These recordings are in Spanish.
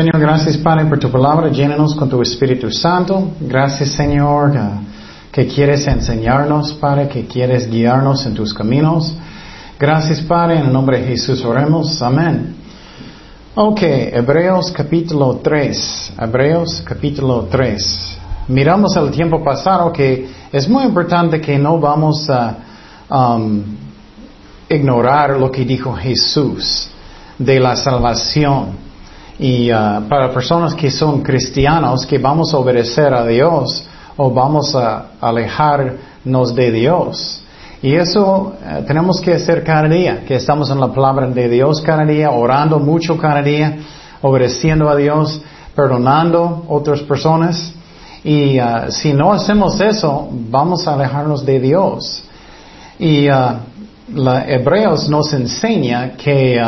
Señor, gracias Padre por tu palabra, llénanos con tu Espíritu Santo. Gracias Señor que quieres enseñarnos, Padre, que quieres guiarnos en tus caminos. Gracias Padre, en el nombre de Jesús oremos. Amén. Ok, Hebreos capítulo 3. Hebreos capítulo 3. Miramos el tiempo pasado que es muy importante que no vamos a um, ignorar lo que dijo Jesús de la salvación. Y uh, para personas que son cristianos, que vamos a obedecer a Dios o vamos a alejarnos de Dios. Y eso uh, tenemos que hacer cada día, que estamos en la palabra de Dios cada día, orando mucho cada día, obedeciendo a Dios, perdonando otras personas. Y uh, si no hacemos eso, vamos a alejarnos de Dios. Y la Hebreos nos enseña que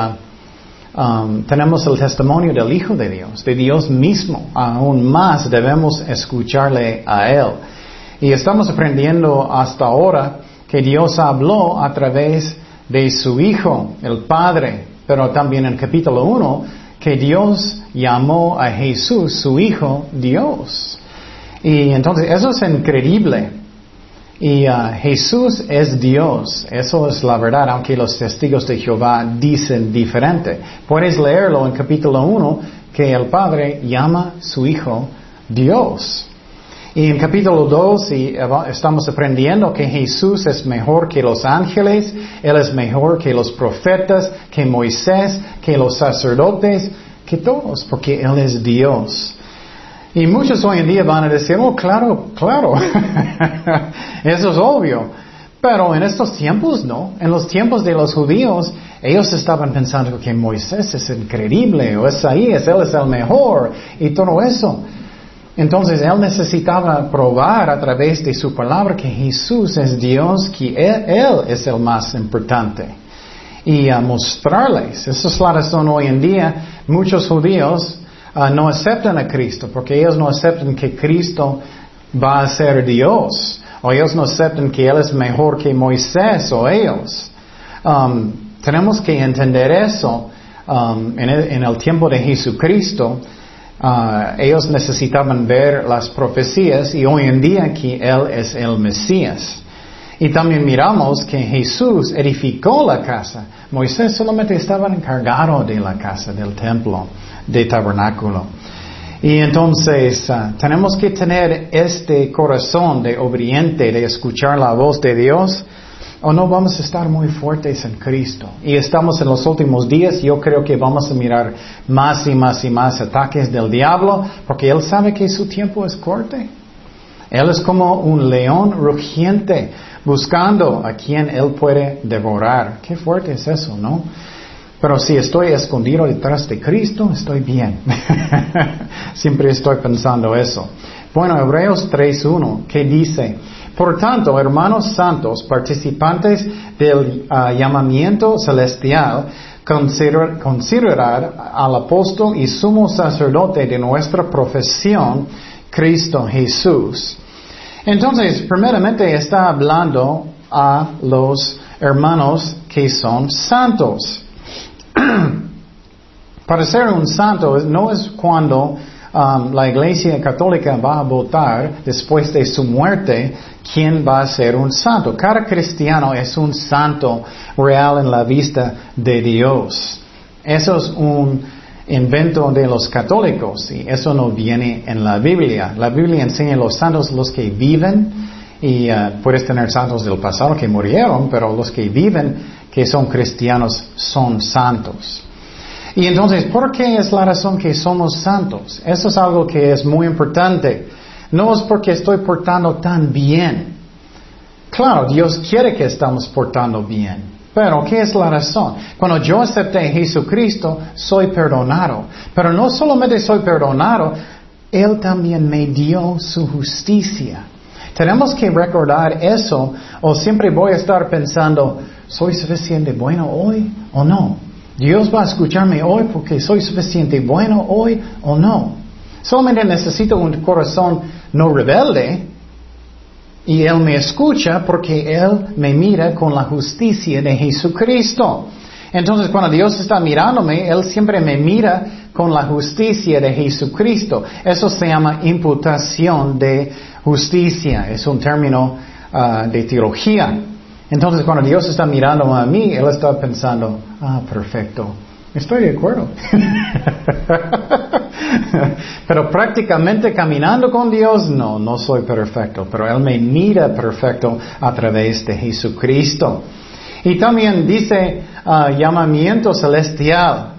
Um, tenemos el testimonio del Hijo de Dios, de Dios mismo. Aún más debemos escucharle a Él. Y estamos aprendiendo hasta ahora que Dios habló a través de su Hijo, el Padre, pero también en capítulo 1 que Dios llamó a Jesús, su Hijo, Dios. Y entonces eso es increíble. Y uh, Jesús es Dios, eso es la verdad, aunque los testigos de Jehová dicen diferente. Puedes leerlo en capítulo 1 que el Padre llama a su Hijo Dios. Y en capítulo 2 estamos aprendiendo que Jesús es mejor que los ángeles, Él es mejor que los profetas, que Moisés, que los sacerdotes, que todos, porque Él es Dios. Y muchos hoy en día van a decir, oh, claro, claro, eso es obvio. Pero en estos tiempos no. En los tiempos de los judíos, ellos estaban pensando que Moisés es increíble, o es él es el mejor, y todo eso. Entonces él necesitaba probar a través de su palabra que Jesús es Dios, que él, es el más importante. Y a mostrarles, esa es la razón hoy en día, muchos judíos Ah, no aceptan a Cristo, porque ellos no aceptan que Cristo va a ser Dios, o ellos no aceptan que Él es mejor que Moisés o ellos. Um, tenemos que entender eso um, en, el, tiempo de Jesucristo. Uh, ellos necesitaban ver las profecías y hoy en día que Él es el Mesías. Y también miramos que Jesús edificó la casa. Moisés solamente estaba encargado de la casa, del templo de tabernáculo. Y entonces ah, tenemos que tener este corazón de obediente, de escuchar la voz de Dios, o no vamos a estar muy fuertes en Cristo. Y estamos en los últimos días, yo creo que vamos a mirar más y más y más ataques del diablo, porque Él sabe que su tiempo es corto. Él es como un león rugiente, buscando a quien Él puede devorar. Qué fuerte es eso, ¿no? Pero si estoy escondido detrás de Cristo, estoy bien. Siempre estoy pensando eso. Bueno, Hebreos 3.1, ¿qué dice? Por tanto, hermanos santos, participantes del ah, llamamiento celestial, considerar al apóstol y sumo sacerdote de nuestra profesión, Cristo Jesús. Entonces, primeramente está hablando a los hermanos que son santos. Para ser un santo no es cuando um, la Iglesia Católica va a votar después de su muerte quién va a ser un santo. Cada cristiano es un santo real en la vista de Dios. Eso es un invento de los católicos y eso no viene en la Biblia. La Biblia enseña a los santos los que viven y uh, puedes tener santos del pasado que murieron, pero los que viven que son cristianos son santos. Y entonces, ¿por qué es la razón que somos santos? Eso es algo que es muy importante. No es porque estoy portando tan bien. Claro, Dios quiere que estamos portando bien. Pero, ¿qué es la razón? Cuando yo acepté a Jesucristo, soy perdonado. Pero no solamente soy perdonado, Él también me dio su justicia. Tenemos que recordar eso o siempre voy a estar pensando, ¿soy suficiente bueno hoy o no? Dios va a escucharme hoy porque soy suficiente bueno hoy o no. Solamente necesito un corazón no rebelde y Él me escucha porque Él me mira con la justicia de Jesucristo. Entonces, cuando Dios está mirándome, Él siempre me mira con la justicia de Jesucristo. Eso se llama imputación de justicia. Es un término ah, de teología. Entonces, cuando Dios está mirando a mí, Él está pensando, ah, perfecto. Estoy de acuerdo. pero prácticamente caminando con Dios, no, no soy perfecto, pero Él me mira perfecto a través de Jesucristo. Y también dice ah, llamamiento celestial.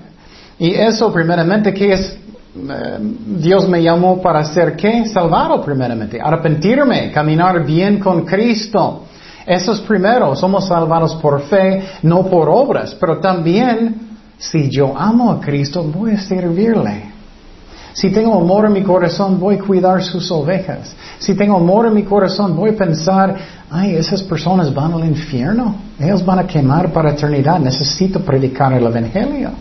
Y eso primeramente, ¿qué es? Eh, Dios me llamó para ser qué? Salvado primeramente, arrepentirme, caminar bien con Cristo. Eso es primero, somos salvados por fe, no por obras, pero también si yo amo a Cristo, voy a servirle. Si tengo amor en mi corazón, voy a cuidar sus ovejas. Si tengo amor en mi corazón, voy a pensar, ay, esas personas van al infierno. Ellos van a quemar para eternidad. Necesito predicar el Evangelio.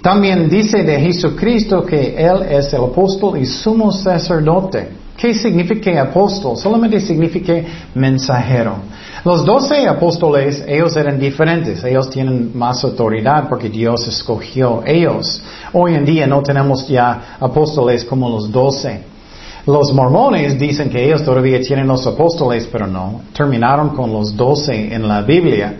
También dice de Jesucristo que Él es el apóstol y sumo sacerdote. ¿Qué significa apóstol? Solamente significa mensajero. Los doce apóstoles, ellos eran diferentes, ellos tienen más autoridad porque Dios escogió ellos. Hoy en día no tenemos ya apóstoles como los doce. Los mormones dicen que ellos todavía tienen los apóstoles, pero no, terminaron con los doce en la Biblia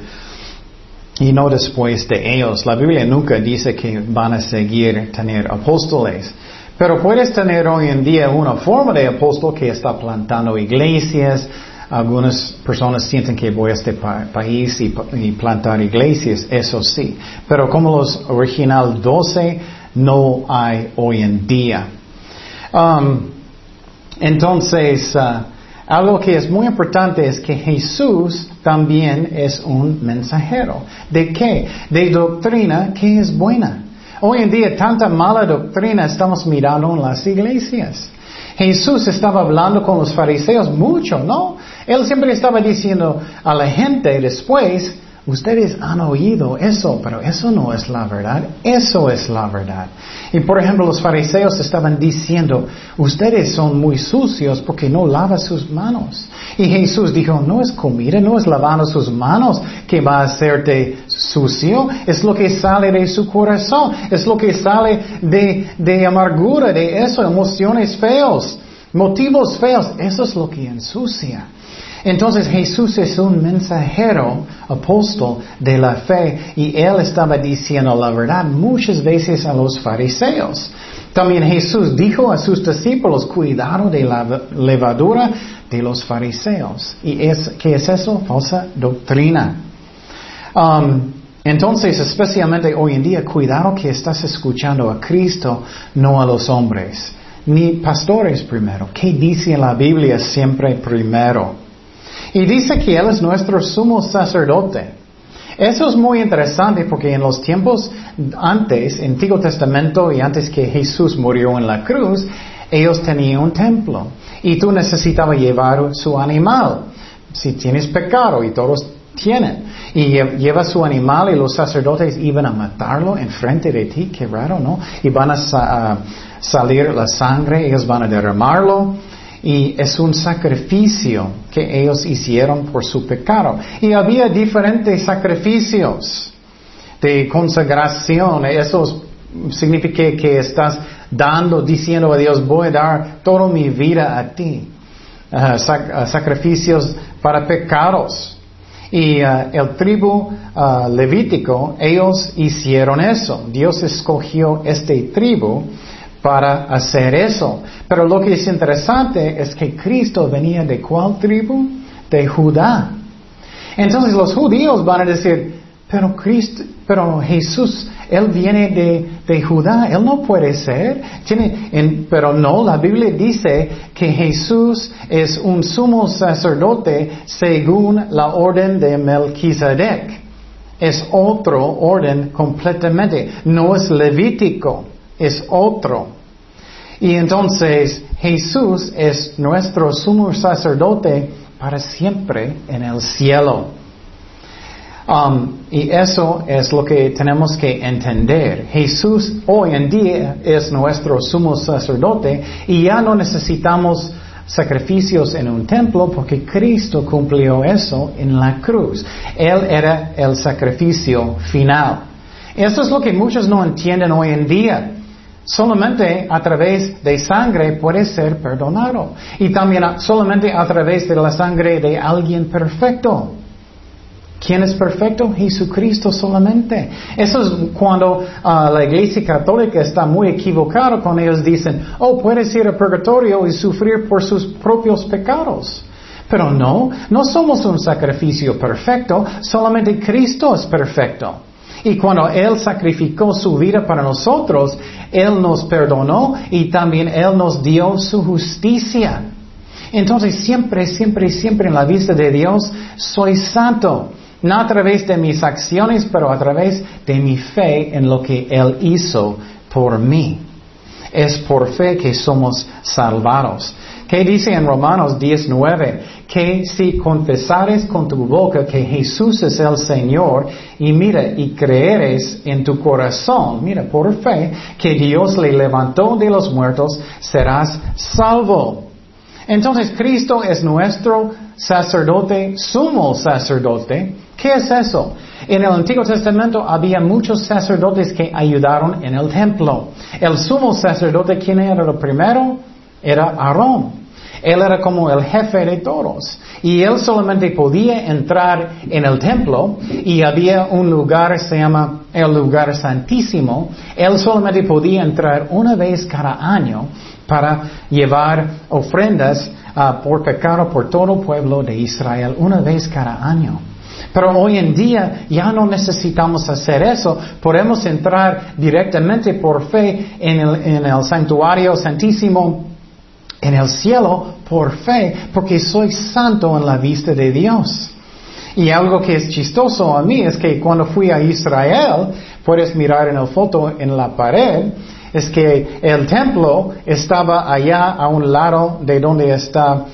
y no después de ellos. La Biblia nunca dice que van a seguir tener apóstoles. Pero puedes tener hoy en día una forma de apóstol que está plantando iglesias, algunas personas sienten que voy a este país y, plantar iglesias, eso sí. Pero como los original 12 no hay hoy en día. Um, entonces, uh, algo que es muy importante es que Jesús también es un mensajero. ¿De qué? De doctrina que es buena. Hoy en día tanta mala doctrina estamos mirando en las iglesias. Jesús estaba hablando con los fariseos mucho, ¿no? Él siempre estaba diciendo a la gente después, ustedes han oído eso, pero eso no es la verdad, eso es la verdad. Y por ejemplo, los fariseos estaban diciendo, ustedes son muy sucios porque no lavan sus manos. Y Jesús dijo, no es comida, no es lavando sus manos que va a hacerte sucio, es lo que sale de su corazón, es lo que sale de, de amargura, de eso, emociones feos, motivos feos, eso es lo que ensucia. Entonces Jesús es un mensajero, apóstol de la fe, y él estaba diciendo la verdad muchas veces a los fariseos. También Jesús dijo a sus discípulos, cuidado de la levadura de los fariseos. ¿Y es, qué es eso? Falsa doctrina. Um, entonces, especialmente hoy en día, cuidado que estás escuchando a Cristo, no a los hombres, ni pastores primero. ¿Qué dice la Biblia siempre primero? Y dice que Él es nuestro sumo sacerdote. Eso es muy interesante porque en los tiempos antes, Antiguo Testamento y antes que Jesús murió en la cruz, ellos tenían un templo y tú necesitabas llevar su animal. Si tienes pecado y todos tienen. Y lleva su animal y los sacerdotes iban a matarlo enfrente de ti, qué raro, ¿no? Y van a salir la sangre, ellos van a derramarlo y es un sacrificio que ellos hicieron por su pecado. Y había diferentes sacrificios de consagración. Eso significa que estás dando, diciendo a Dios, voy a dar toda mi vida a ti. Uh, sacrificios para pecados. Y uh, el tribu uh, levítico, ellos hicieron eso. Dios escogió este tribu para hacer eso. Pero lo que es interesante es que Cristo venía de cuál tribu? De Judá. Entonces los judíos van a decir, pero Cristo, pero Jesús, Él viene de, de Judá, Él no puede ser. Tiene, pero no, la Biblia dice que Jesús es un sumo sacerdote según la orden de Melquisedec. Es otro orden completamente, no es levítico es otro. Y entonces Jesús es nuestro sumo sacerdote para siempre en el cielo. Um, y eso es lo que tenemos que entender. Jesús hoy en día es nuestro sumo sacerdote y ya no necesitamos sacrificios en un templo porque Cristo cumplió eso en la cruz. Él era el sacrificio final. Esto es lo que muchos no entienden hoy en día. Solamente a través de sangre puede ser perdonado. Y también solamente a través de la sangre de alguien perfecto. ¿Quién es perfecto? Jesucristo solamente. Eso es cuando ah, la iglesia católica está muy equivocada cuando ellos dicen, oh, puedes ir al purgatorio y sufrir por sus propios pecados. Pero no, no somos un sacrificio perfecto, solamente Cristo es perfecto. Y cuando Él sacrificó su vida para nosotros, Él nos perdonó y también Él nos dio su justicia. Entonces siempre, siempre, siempre en la vista de Dios soy santo. No a través de mis acciones, pero a través de mi fe en lo que Él hizo por mí. Es por fe que somos salvados. ¿Qué dice en Romanos 19? Que si confesares con tu boca que Jesús es el Señor y mira y creeres en tu corazón, mira por fe, que Dios le levantó de los muertos, serás salvo. Entonces Cristo es nuestro sacerdote, sumo sacerdote, ¿Qué es eso? En el Antiguo Testamento había muchos sacerdotes que ayudaron en el templo. El sumo sacerdote, ¿quién era el primero? Era Aarón. Él era como el jefe de todos. Y él solamente podía entrar en el templo y había un lugar, se llama el lugar santísimo. Él solamente podía entrar una vez cada año para llevar ofrendas ah, por pecado por todo el pueblo de Israel, una vez cada año. Pero hoy en día ya no necesitamos hacer eso. Podemos entrar directamente por fe en el, santuario santísimo, en el cielo, por fe, porque soy santo en la vista de Dios. Y algo que es chistoso a mí es que cuando fui a Israel, puedes mirar en la foto en la pared, es que el templo estaba allá a un lado de donde está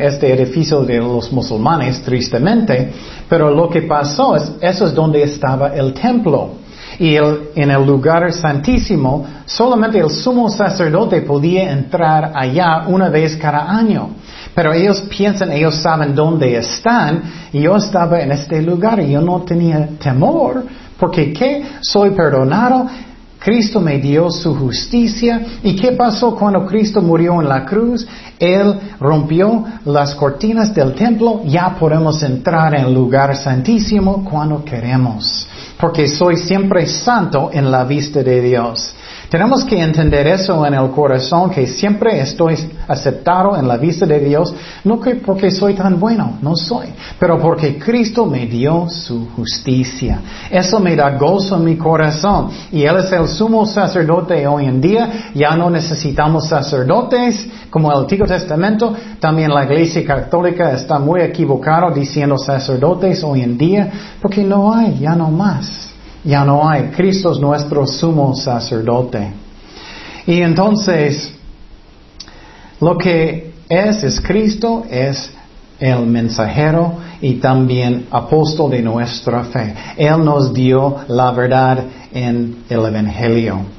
este edificio de los musulmanes, tristemente, pero lo que pasó es, eso es donde estaba el templo. Y en el lugar santísimo, solamente el sumo sacerdote podía entrar allá una vez cada año. Pero ellos piensan, ellos saben dónde están, y yo estaba en este lugar y yo no tenía temor, porque ¿qué? Soy perdonado, Cristo me dio su justicia. ¿Y qué pasó cuando Cristo murió en la cruz? Él rompió las cortinas del templo. Ya podemos entrar en el lugar santísimo cuando queremos. Porque soy siempre santo en la vista de Dios. Tenemos que entender eso en el corazón, que siempre estoy aceptado en la vista de Dios, no que porque soy tan bueno, no soy, pero porque Cristo me dio su justicia. Eso me da gozo en mi corazón. Y Él es el sumo sacerdote hoy en día. Ya no necesitamos sacerdotes como el Antiguo Testamento. También la Iglesia Católica está muy equivocada diciendo sacerdotes hoy en día, porque no hay, ya no más ya no hay. Cristo es nuestro sumo sacerdote. Y entonces, lo que es, es Cristo, es el mensajero y también apóstol de nuestra fe. Él nos dio la verdad en el Evangelio.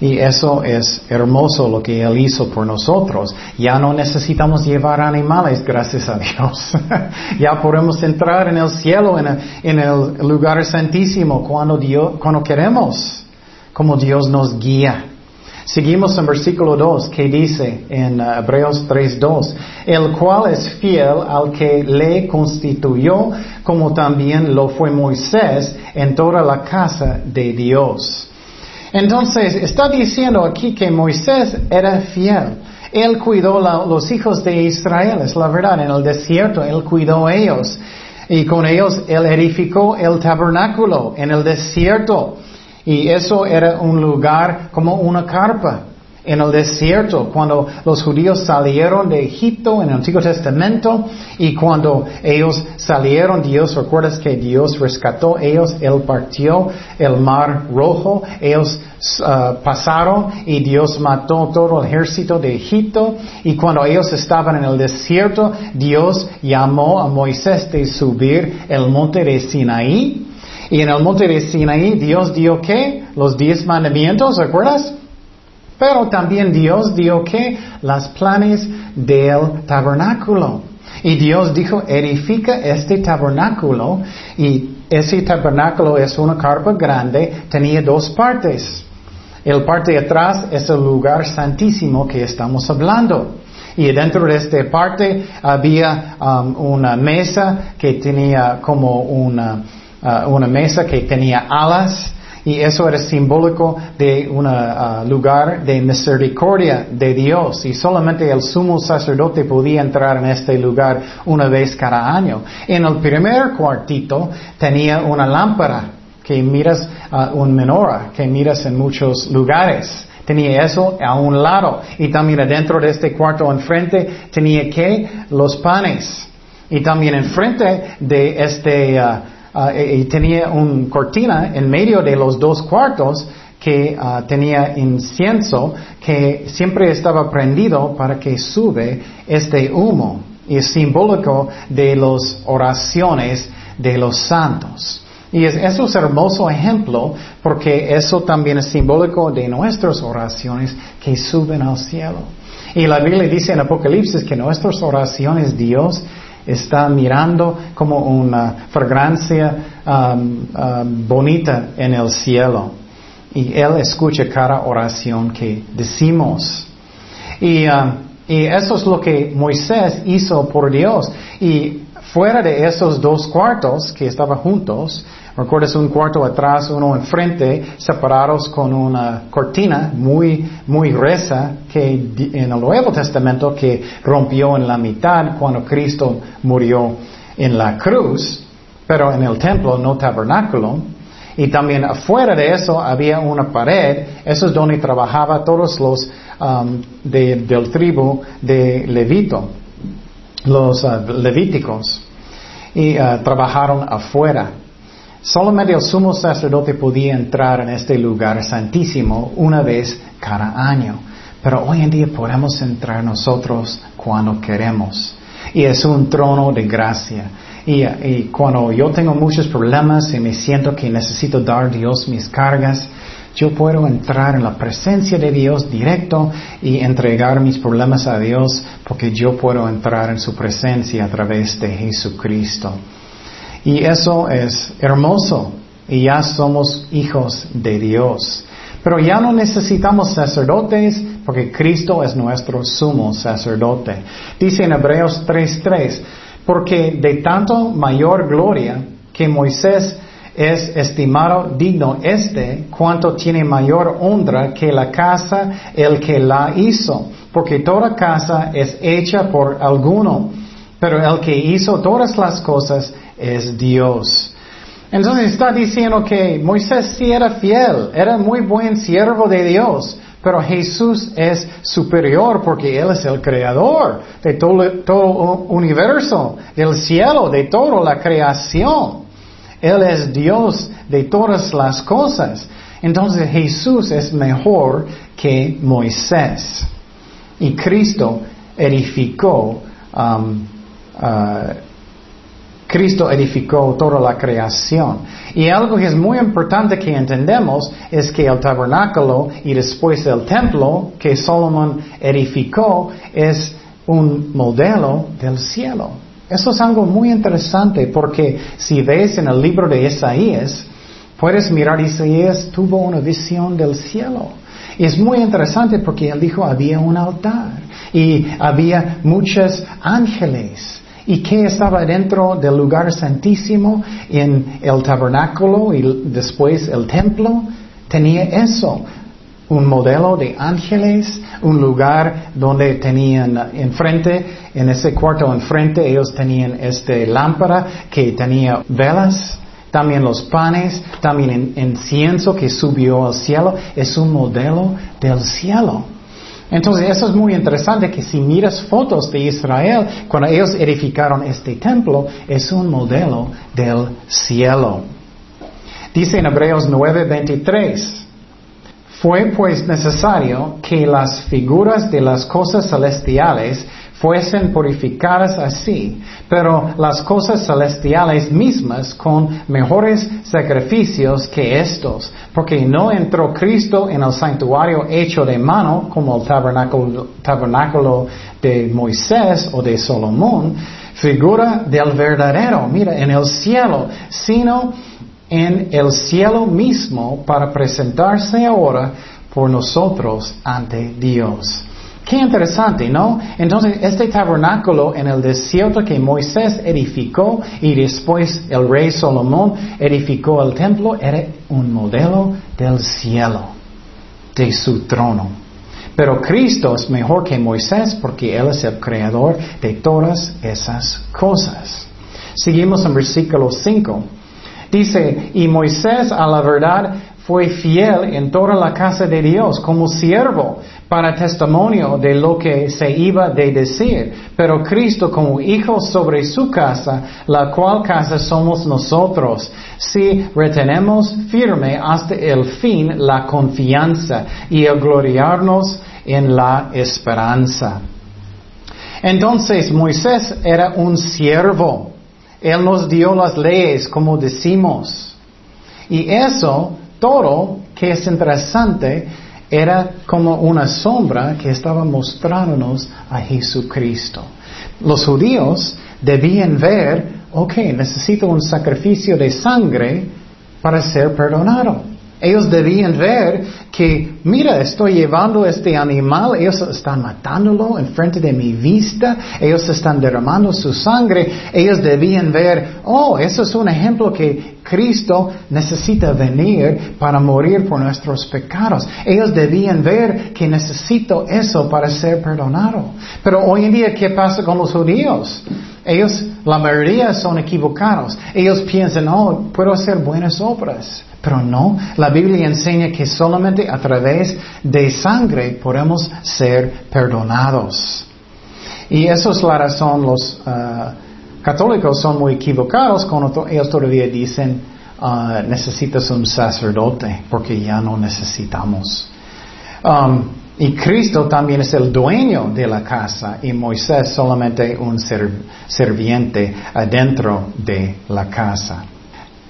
Y eso es hermoso lo que Él hizo por nosotros. Ya no necesitamos llevar animales, gracias a Dios. ya podemos entrar en el cielo, en el, lugar santísimo, cuando, Dios, cuando queremos, como Dios nos guía. Seguimos en versículo 2 que dice en uh, Hebreos 3.2, el cual es fiel al que le constituyó, como también lo fue Moisés en toda la casa de Dios. Entonces, está diciendo aquí que Moisés era fiel. Él cuidó a los hijos de Israel, es la verdad, en el desierto, él cuidó a ellos. Y con ellos él edificó el tabernáculo en el desierto. Y eso era un lugar como una carpa en el desierto, cuando los judíos salieron de Egipto en el Antiguo Testamento y cuando ellos salieron, Dios, recuerdas que Dios rescató ellos, Él partió el mar rojo, ellos uh, pasaron y Dios mató todo el ejército de Egipto. Y cuando ellos estaban en el desierto, Dios llamó a Moisés de subir el monte de Sinaí y en el monte de Sinaí Dios dio qué? Los diez mandamientos, ¿recuerdas? Pero también Dios dio que las planes del tabernáculo. Y Dios dijo, edifica este tabernáculo. Y ese tabernáculo es una carpa grande, tenía dos partes. El parte de atrás es el lugar santísimo que estamos hablando. Y dentro de esta parte había um, una mesa que tenía como una, uh, una mesa que tenía alas y eso era simbólico de un uh, lugar de misericordia de Dios. Y solamente el sumo sacerdote podía entrar en este lugar una vez cada año. En el primer cuartito tenía una lámpara que miras, uh, un menorah que miras en muchos lugares. Tenía eso a un lado. Y también dentro de este cuarto enfrente tenía que los panes. Y también enfrente de este... Uh, Ah, y tenía una cortina en medio de los dos cuartos que ah, tenía incienso que siempre estaba prendido para que sube este humo. Y es simbólico de las oraciones de los santos. Y eso es hermoso ejemplo porque eso también es simbólico de nuestras oraciones que suben al cielo. Y la Biblia dice en Apocalipsis que nuestras oraciones Dios está mirando como una fragancia um, um, bonita en el cielo. Y Él escucha cada oración que decimos. Um, y eso es lo que Moisés hizo por Dios. Y fuera de esos dos cuartos que estaban juntos, Recuerdas un cuarto atrás, uno enfrente, separados con una cortina muy, muy gruesa que en el Nuevo Testamento que rompió en la mitad cuando Cristo murió en la cruz, pero en el templo, no tabernáculo. Y también afuera de eso había una pared, eso es donde trabajaba todos los um, del tribu de Levito, los uh, levíticos, y uh, trabajaron afuera. Solamente el sumo sacerdote podía entrar en este lugar santísimo una vez cada año. Pero hoy en día podemos entrar nosotros cuando queremos. Y es un trono de gracia. Y, cuando yo tengo muchos problemas y me siento que necesito dar a Dios mis cargas, yo puedo entrar en la presencia de Dios directo y entregar mis problemas a Dios porque yo puedo entrar en su presencia a través de Jesucristo. Y eso es hermoso. Y ya somos hijos de Dios. Pero ya no necesitamos sacerdotes porque Cristo es nuestro sumo sacerdote. Dice en Hebreos 3:3, porque de tanto mayor gloria que Moisés es estimado digno este, cuanto tiene mayor honra que la casa el que la hizo, porque toda casa es hecha por alguno, pero el que hizo todas las cosas es Dios. Entonces está diciendo que Moisés sí era fiel, era muy buen siervo de Dios, pero Jesús es superior porque Él es el creador de todo, todo universo, del cielo, de toda la creación. Él es Dios de todas las cosas. Entonces Jesús es mejor que Moisés. Y Cristo edificó um, uh, Cristo edificó toda la creación. Y algo que es muy importante que entendemos es que el tabernáculo y después el templo que Salomón edificó es un modelo del cielo. Eso es algo muy interesante porque si ves en el libro de Isaías, puedes mirar Isaías tuvo una visión del cielo. Y es muy interesante porque él dijo había un altar y había muchos ángeles ¿Y qué estaba dentro del lugar santísimo en el tabernáculo y después el templo? Tenía eso, un modelo de ángeles, un lugar donde tenían enfrente, en ese cuarto enfrente, ellos tenían este lámpara que tenía velas, también los panes, también incienso que subió al cielo, es un modelo del cielo. Entonces eso es muy interesante que si miras fotos de Israel, cuando ellos edificaron este templo, es un modelo del cielo. Dice en Hebreos 9:23, fue pues necesario que las figuras de las cosas celestiales fuesen purificadas así, pero las cosas celestiales mismas con mejores sacrificios que estos, porque no entró Cristo en el santuario hecho de mano como el tabernáculo, de Moisés o de Salomón, figura del verdadero, mira, en el cielo, sino en el cielo mismo para presentarse ahora por nosotros ante Dios. Qué interesante, ¿no? Entonces, este tabernáculo en el desierto que Moisés edificó y después el rey Salomón edificó el templo era un modelo del cielo, de su trono. Pero Cristo es mejor que Moisés porque Él es el creador de todas esas cosas. Seguimos en versículo 5. Dice, y Moisés a la verdad fue fiel en toda la casa de Dios como siervo para testimonio de lo que se iba de decir, pero Cristo como hijo sobre su casa, la cual casa somos nosotros, si retenemos firme hasta el fin la confianza y el gloriarnos en la esperanza. Entonces Moisés era un siervo. Él nos dio las leyes, como decimos. Y eso todo, que es interesante, era como una sombra que estaba mostrándonos a Jesucristo. Los judíos debían ver, ok, necesito un sacrificio de sangre para ser perdonado. Ellos debían ver que, mira, estoy llevando este animal, ellos están matándolo en frente de mi vista, ellos están derramando su sangre, ellos debían ver, oh, eso es un ejemplo que Cristo necesita venir para morir por nuestros pecados. Ellos debían ver que necesito eso para ser perdonado. Pero hoy en día, ¿qué pasa con los judíos? Ellos, la mayoría son equivocados. Ellos piensan, oh, puedo hacer buenas obras. Pero no, la Biblia enseña que solamente a través de sangre podemos ser perdonados. Y eso es la razón, los ah, católicos son muy equivocados cuando ellos todavía dicen, ah, necesitas un sacerdote, porque ya no necesitamos. Um, y Cristo también es el dueño de la casa y Moisés solamente un serviente adentro de la casa.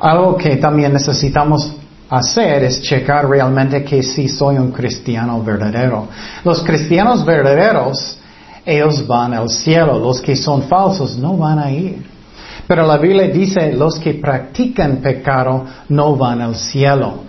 Algo que también necesitamos hacer es checar realmente que si soy un cristiano verdadero. Los cristianos verdaderos, ellos van al cielo. Los que son falsos no van a ir. Pero la Biblia dice, los que practican pecado no van al cielo.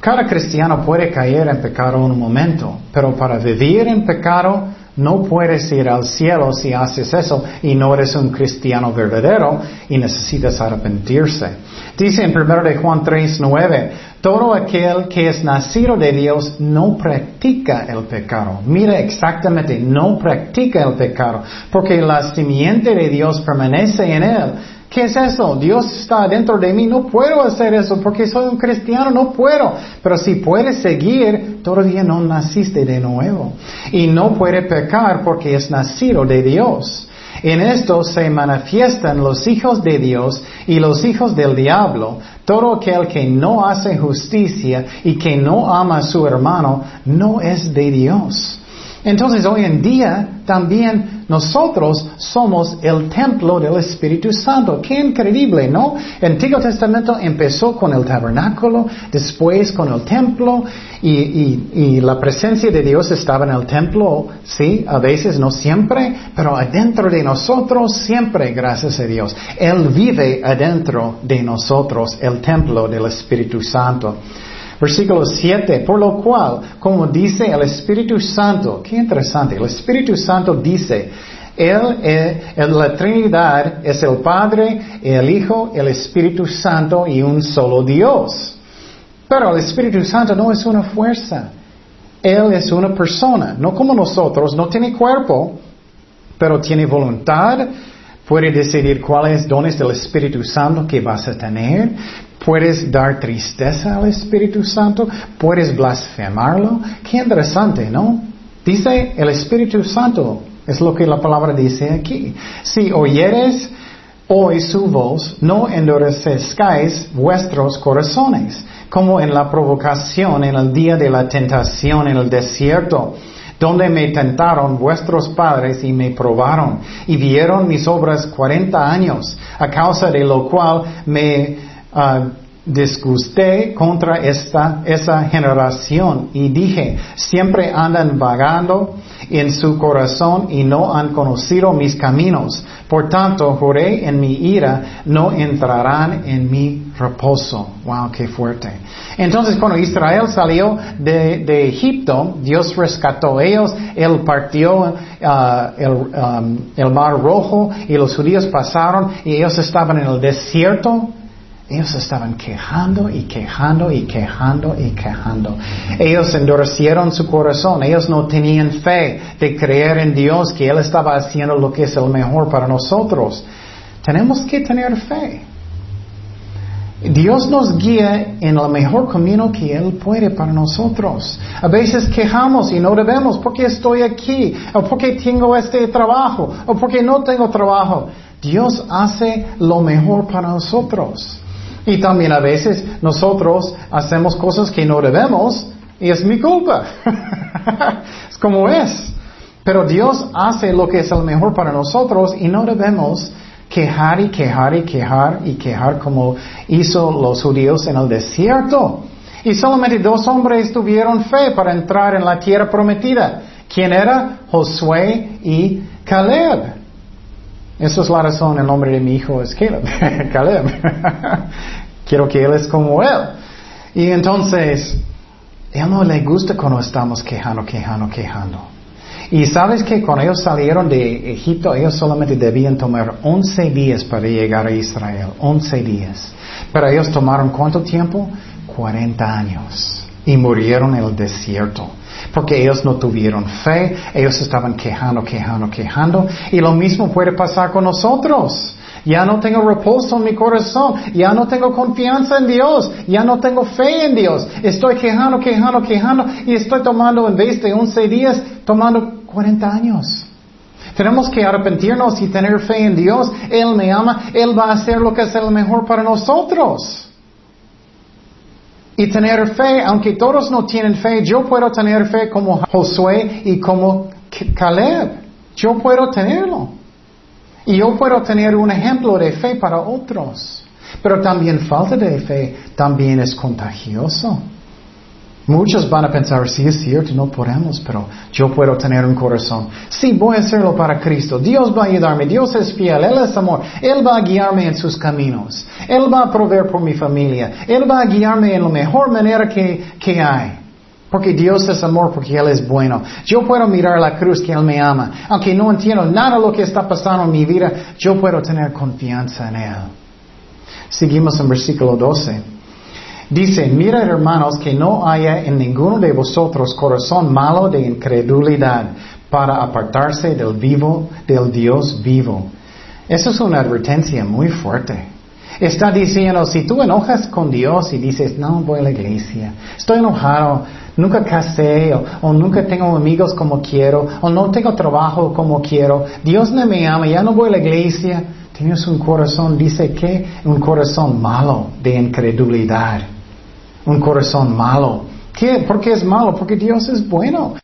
Cada cristiano puede caer en pecado un momento, pero para vivir en pecado no puedes ir al cielo si haces eso y no eres un cristiano verdadero y necesitas arrepentirse. Dice en 1 de Juan 3, 9, todo aquel que es nacido de Dios no practica el pecado. Mira exactamente, no practica el pecado, porque la simiente de Dios permanece en él ¿Qué es eso? Dios está dentro de mí, no puedo hacer eso porque soy un cristiano, no puedo. Pero si puedes seguir, todavía no naciste de nuevo. Y no puede pecar porque es nacido de Dios. En esto se manifiestan los hijos de Dios y los hijos del diablo. Todo aquel que no hace justicia y que no ama a su hermano no es de Dios. Entonces hoy en día también nosotros somos el templo del Espíritu Santo. Qué increíble, ¿no? El Antiguo Testamento empezó con el tabernáculo, después con el templo y, la presencia de Dios estaba en el templo, sí, a veces, no siempre, pero adentro de nosotros siempre, gracias a Dios. Él vive adentro de nosotros, el templo del Espíritu Santo. Versículo 7, por lo cual, como dice el Espíritu Santo, qué interesante, el Espíritu Santo dice, él, eh, la Trinidad es el Padre, el Hijo, el Espíritu Santo y un solo Dios. Pero el Espíritu Santo no es una fuerza. Él es una persona, no como nosotros, no tiene cuerpo, pero tiene voluntad, puede decidir cuáles dones del Espíritu Santo que vas a tener, Puedes dar tristeza al Espíritu Santo, puedes blasfemarlo. Qué interesante, ¿no? Dice el Espíritu Santo, es lo que la palabra dice aquí. Si oyeres hoy su voz, no endurezcáis vuestros corazones, como en la provocación en el día de la tentación en el desierto donde me tentaron vuestros padres y me probaron, y vieron mis obras cuarenta años, a causa de lo cual me ah, disgusté contra esta, esa generación y dije, siempre andan vagando en su corazón y no han conocido mis caminos. Por tanto, juré en mi ira, no entrarán en mi reposo. Wow, qué fuerte. Entonces, cuando Israel salió de, Egipto, Dios rescató a ellos, Él partió uh, el, um, el mar rojo y los judíos pasaron y ellos estaban en el desierto ellos estaban quejando y quejando y quejando y quejando. Ellos endurecieron su corazón. Ellos no tenían fe de creer en Dios que Él estaba haciendo lo que es el mejor para nosotros. Tenemos que tener fe. Dios nos guía en el mejor camino que Él puede para nosotros. A veces quejamos y no debemos porque estoy aquí, o porque tengo este trabajo, o porque no tengo trabajo. Dios hace lo mejor para nosotros. Y también a veces nosotros hacemos cosas que no debemos y es mi culpa. es como es. Pero Dios hace lo que es el mejor para nosotros y no debemos quejar y quejar y quejar y quejar como hizo los judíos en el desierto. Y solamente dos hombres tuvieron fe para entrar en la tierra prometida. ¿Quién era? Josué y Caleb. Esa es la razón, el nombre de mi hijo es Caleb. Caleb. Quiero que él es como él. Y entonces, él no le gusta cuando estamos quejando, quejando, quejando. Y sabes que cuando ellos salieron de Egipto, ellos solamente debían tomar 11 días para llegar a Israel. 11 días. Pero ellos tomaron cuánto tiempo? 40 años. Y murieron en el desierto porque ellos no tuvieron fe, ellos estaban quejando, quejando, quejando, y lo mismo puede pasar con nosotros. Ya no tengo reposo en mi corazón, ya no tengo confianza en Dios, ya no tengo fe en Dios. Estoy quejando, quejando, quejando y estoy tomando en vez de 11 días, tomando 40 años. Tenemos que arrepentirnos y tener fe en Dios. Él me ama, Él va a hacer lo que es el mejor para nosotros y tener fe, aunque todos no tienen fe, yo puedo tener fe como Josué y como Caleb. Yo puedo tenerlo. Y yo puedo tener un ejemplo de fe para otros. Pero también falta de fe también es contagioso. Muchos van a pensar, sí es cierto, no podemos, pero yo puedo tener un corazón. Sí, voy a hacerlo para Cristo. Dios va a ayudarme. Dios es fiel. Él es amor. Él va a guiarme en sus caminos. Él va a proveer por mi familia. Él va a guiarme en la mejor manera que, que hay. Porque Dios es amor, porque Él es bueno. Yo puedo mirar la cruz que Él me ama. Aunque no entiendo nada de lo que está pasando en mi vida, yo puedo tener confianza en Él. Seguimos en versículo 12. Dice, mira hermanos que no haya en ninguno de vosotros corazón malo de incredulidad para apartarse del vivo, del Dios vivo. Eso es una advertencia muy fuerte. Está diciendo, si tú enojas con Dios y dices, no voy a la iglesia, estoy enojado, nunca casé, o, o, nunca tengo amigos como quiero, o no tengo trabajo como quiero, Dios no me ama, ya no voy a la iglesia, tienes un corazón, dice que, un corazón malo de incredulidad un corazón malo. ¿Qué? ¿Por qué es malo? Porque Dios es bueno.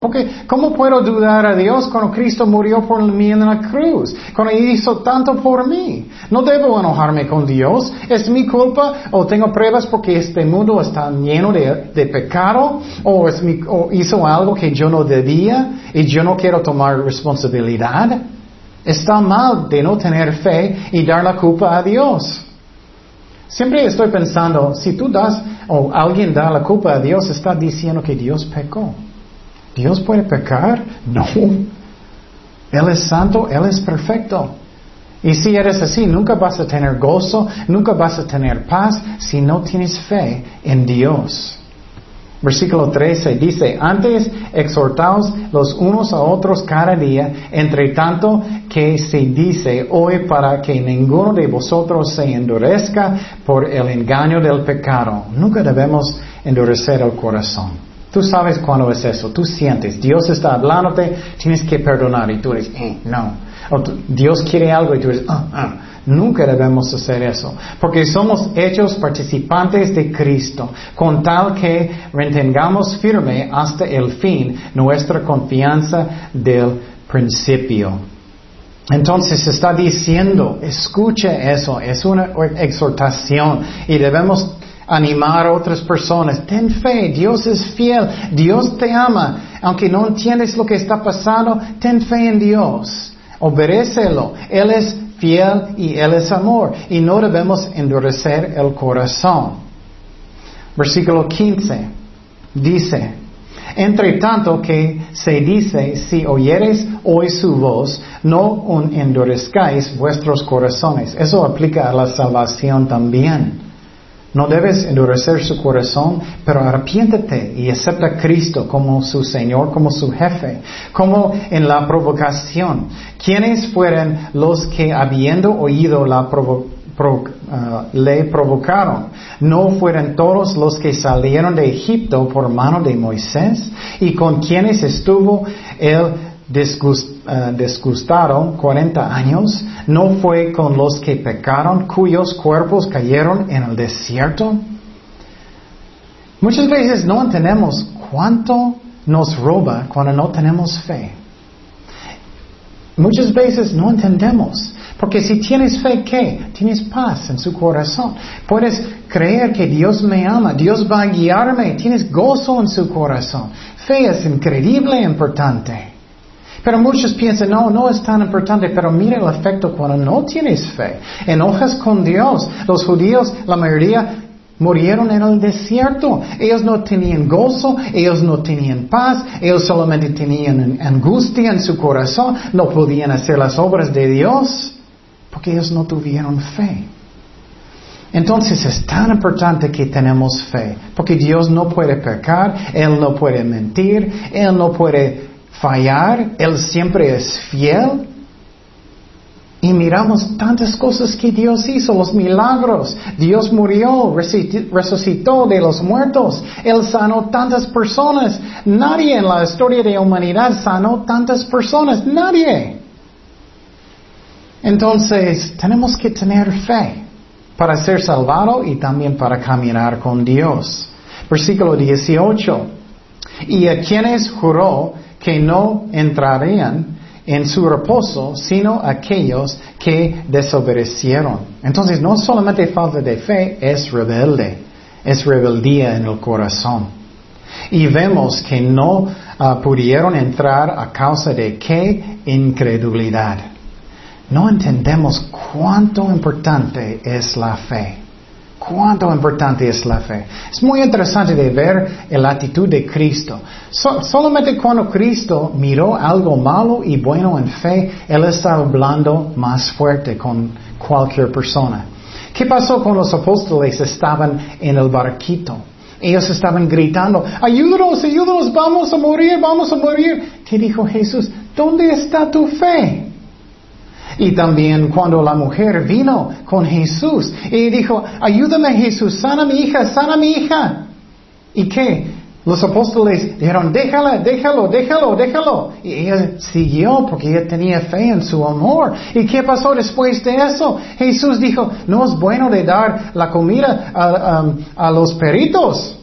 Porque, ¿cómo puedo dudar a Dios cuando Cristo murió por mí en la cruz? Cuando hizo tanto por mí. No debo enojarme con Dios. ¿Es mi culpa? ¿O tengo pruebas porque este mundo está lleno de, pecado? ¿O, es mi, ¿O hizo algo que yo no debía y yo no quiero tomar responsabilidad? Está mal de no tener fe y dar la culpa a Dios. Siempre estoy pensando, si tú das o alguien da la culpa a Dios, está diciendo que Dios pecó. ¿Dios puede pecar? No. Él es santo, Él es perfecto. Y si eres así, nunca vas a tener gozo, nunca vas a tener paz si no tienes fe en Dios. Versículo 13 dice, antes exhortaos los unos a otros cada día, entre tanto que se dice hoy para que ninguno de vosotros se endurezca por el engaño del pecado. Nunca debemos endurecer el corazón. Tú sabes cuándo es eso, tú sientes, Dios está hablándote, tienes que perdonar y tú dices, eh, no. O Dios quiere algo y tú dices, ah, ah. Nunca debemos hacer eso, porque somos hechos participantes de Cristo, con tal que retengamos firme hasta el fin nuestra confianza del principio. Entonces está diciendo, escuche eso, es una exhortación y debemos animar a otras personas. Ten fe, Dios es fiel, Dios te ama. Aunque no entiendes lo que está pasando, ten fe en Dios. Obedécelo. Él es fiel y Él es amor. Y no debemos endurecer el corazón. Versículo 15 dice, entre tanto que se dice, si oyeres hoy su voz, no endurezcáis vuestros corazones. Eso aplica a la salvación también. No debes endurecer su corazón, pero arrepiéntete y acepta a Cristo como su Señor, como su jefe, como en la provocación. ¿Quiénes fueron los que habiendo oído la uh, le provocaron? ¿No fueron todos los que salieron de Egipto por mano de Moisés? ¿Y con quienes estuvo él eh, disgustaron 40 años, ¿no fue con los que pecaron cuyos cuerpos cayeron en el desierto? Muchas veces no entendemos cuánto nos roba cuando no tenemos fe. Muchas veces no entendemos. Porque si tienes fe, ¿qué? Tienes paz en su corazón. Puedes creer que Dios me ama, Dios va a guiarme, tienes gozo en su corazón. Fe es increíble importante. Pero muchos piensan, no, no es tan importante, pero mira el efecto cuando no tienes fe. Enojas con Dios. Los judíos, la mayoría, murieron en el desierto. Ellos no tenían gozo, ellos no tenían paz, ellos solamente tenían angustia en su corazón, no podían hacer las obras de Dios, porque ellos no tuvieron fe. Entonces es tan importante que tenemos fe, porque Dios no puede pecar, Él no puede mentir, Él no puede fallar, Él siempre es fiel. Y miramos tantas cosas que Dios hizo, los milagros. Dios murió, resucitó de los muertos. Él sanó tantas personas. Nadie en la historia de la humanidad sanó tantas personas. Nadie. Entonces, tenemos que tener fe para ser salvado y también para caminar con Dios. Versículo 18. Y a quienes juró que no entrarían en su reposo, sino aquellos que desobedecieron. Entonces, no solamente falta de fe, es rebelde, es rebeldía en el corazón. Y vemos que no ah, pudieron entrar a causa de qué incredulidad. No entendemos cuánto importante es la fe. Cuánto importante es la fe. Es muy interesante de ver la actitud de Cristo. solamente cuando Cristo miró algo malo y bueno en fe, Él estaba hablando más fuerte con cualquier persona. ¿Qué pasó con los apóstoles? Estaban en el barquito. Ellos estaban gritando, ayúdanos, ayúdanos, vamos a morir, vamos a morir. ¿Qué dijo Jesús? ¿Dónde está tu fe? Y también cuando la mujer vino con Jesús y dijo, ayúdame Jesús, sana mi hija, sana mi hija. ¿Y qué? Los apóstoles dijeron, déjala, déjalo, déjalo, déjalo. Y ella siguió porque ella tenía fe en su amor. ¿Y qué pasó después de eso? Jesús dijo, no es bueno de dar la comida a, a los peritos.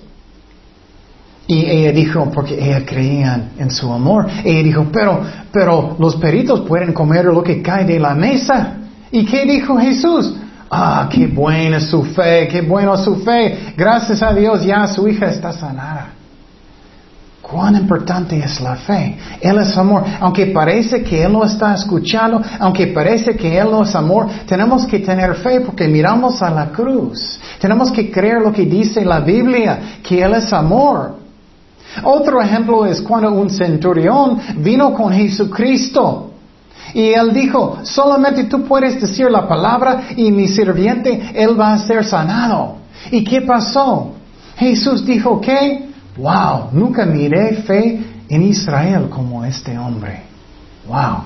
Y ella dijo, porque ella creía en su amor, ella dijo, pero, pero los peritos pueden comer lo que cae de la mesa. ¿Y qué dijo Jesús? Ah, qué buena su fe, qué buena su fe. Gracias a Dios ya su hija está sanada. Cuán importante es la fe. Él es amor. Aunque parece que Él no está escuchando, aunque parece que Él no es amor, tenemos que tener fe porque miramos a la cruz. Tenemos que creer lo que dice la Biblia, que Él es amor. Otro ejemplo es cuando un centurión vino con Jesucristo. Y él dijo, solamente tú puedes decir la palabra y mi sirviente, él va a ser sanado. ¿Y qué pasó? Jesús dijo que, wow, nunca miré fe en Israel como este hombre. Wow.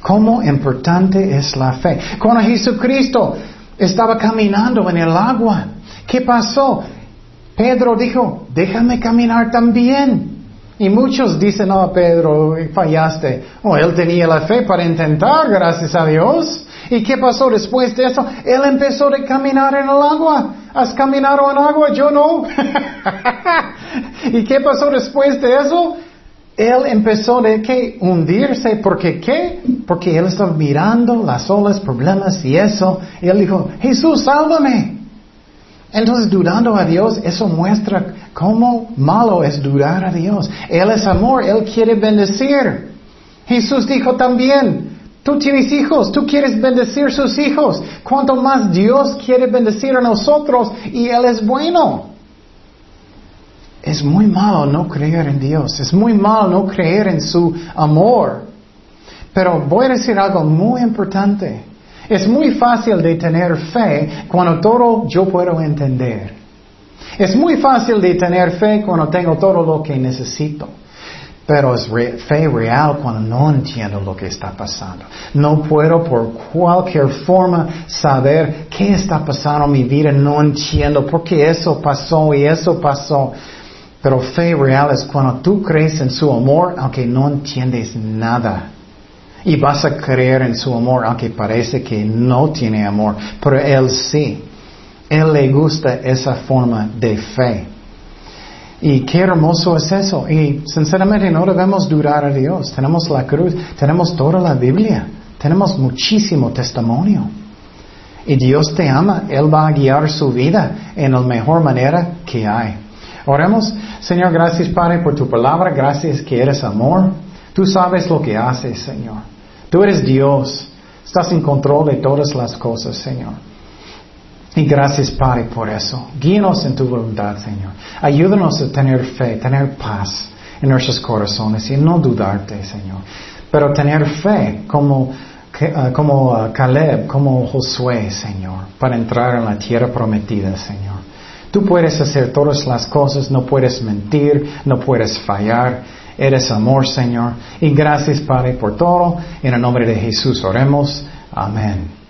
Cómo importante es la fe. Cuando Jesucristo estaba caminando en el agua, ¿qué pasó? Pedro dijo, déjame caminar también. Y muchos dicen, no, Pedro, fallaste. Oh, él tenía la fe para intentar, gracias a Dios. ¿Y qué pasó después de eso? Él empezó a caminar en el agua. ¿Has caminado en agua? Yo no. ¿Y qué pasó después de eso? Él empezó de qué? Hundirse. ¿Porque qué? Porque él estaba mirando las olas, problemas y eso. Él dijo, Jesús, sálvame. Entonces, dudando a Dios, eso muestra cómo malo es dudar a Dios. Él es amor, Él quiere bendecir. Jesús dijo también, tú tienes hijos, tú quieres bendecir sus hijos. Cuanto más Dios quiere bendecir a nosotros y Él es bueno. Es muy malo no creer en Dios, es muy malo no creer en su amor. Pero voy a decir algo muy importante. Es muy fácil de tener fe cuando todo yo puedo entender. Es muy fácil de tener fe cuando tengo todo lo que necesito. Pero es fe real cuando no entiendo lo que está pasando. No puedo por cualquier forma saber qué está pasando en mi vida. No entiendo por qué eso pasó y eso pasó. Pero fe real es cuando tú crees en su amor aunque no entiendes nada. Y vas a creer en su amor, aunque parece que no tiene amor, pero Él sí. Él le gusta esa forma de fe. Y qué hermoso es eso. Y sinceramente no debemos durar a Dios. Tenemos la cruz, tenemos toda la Biblia, tenemos muchísimo testimonio. Y Dios te ama, Él va a guiar su vida en la mejor manera que hay. Oremos, Señor, gracias Padre por tu palabra, gracias que eres amor. Tú sabes lo que haces, Señor. Tú eres Dios. Estás en control de todas las cosas, Señor. Y gracias, Padre, por eso. Guíanos en tu voluntad, Señor. Ayúdanos a tener fe, tener paz en nuestros corazones y no dudarte, Señor. Pero tener fe como, ah, como ah, Caleb, como Josué, Señor, para entrar en la tierra prometida, Señor. Tú puedes hacer todas las cosas, no puedes mentir, no puedes fallar. Eres amor, Señor. Y gracias, Padre, por todo. En el nombre de Jesús oremos. Amén.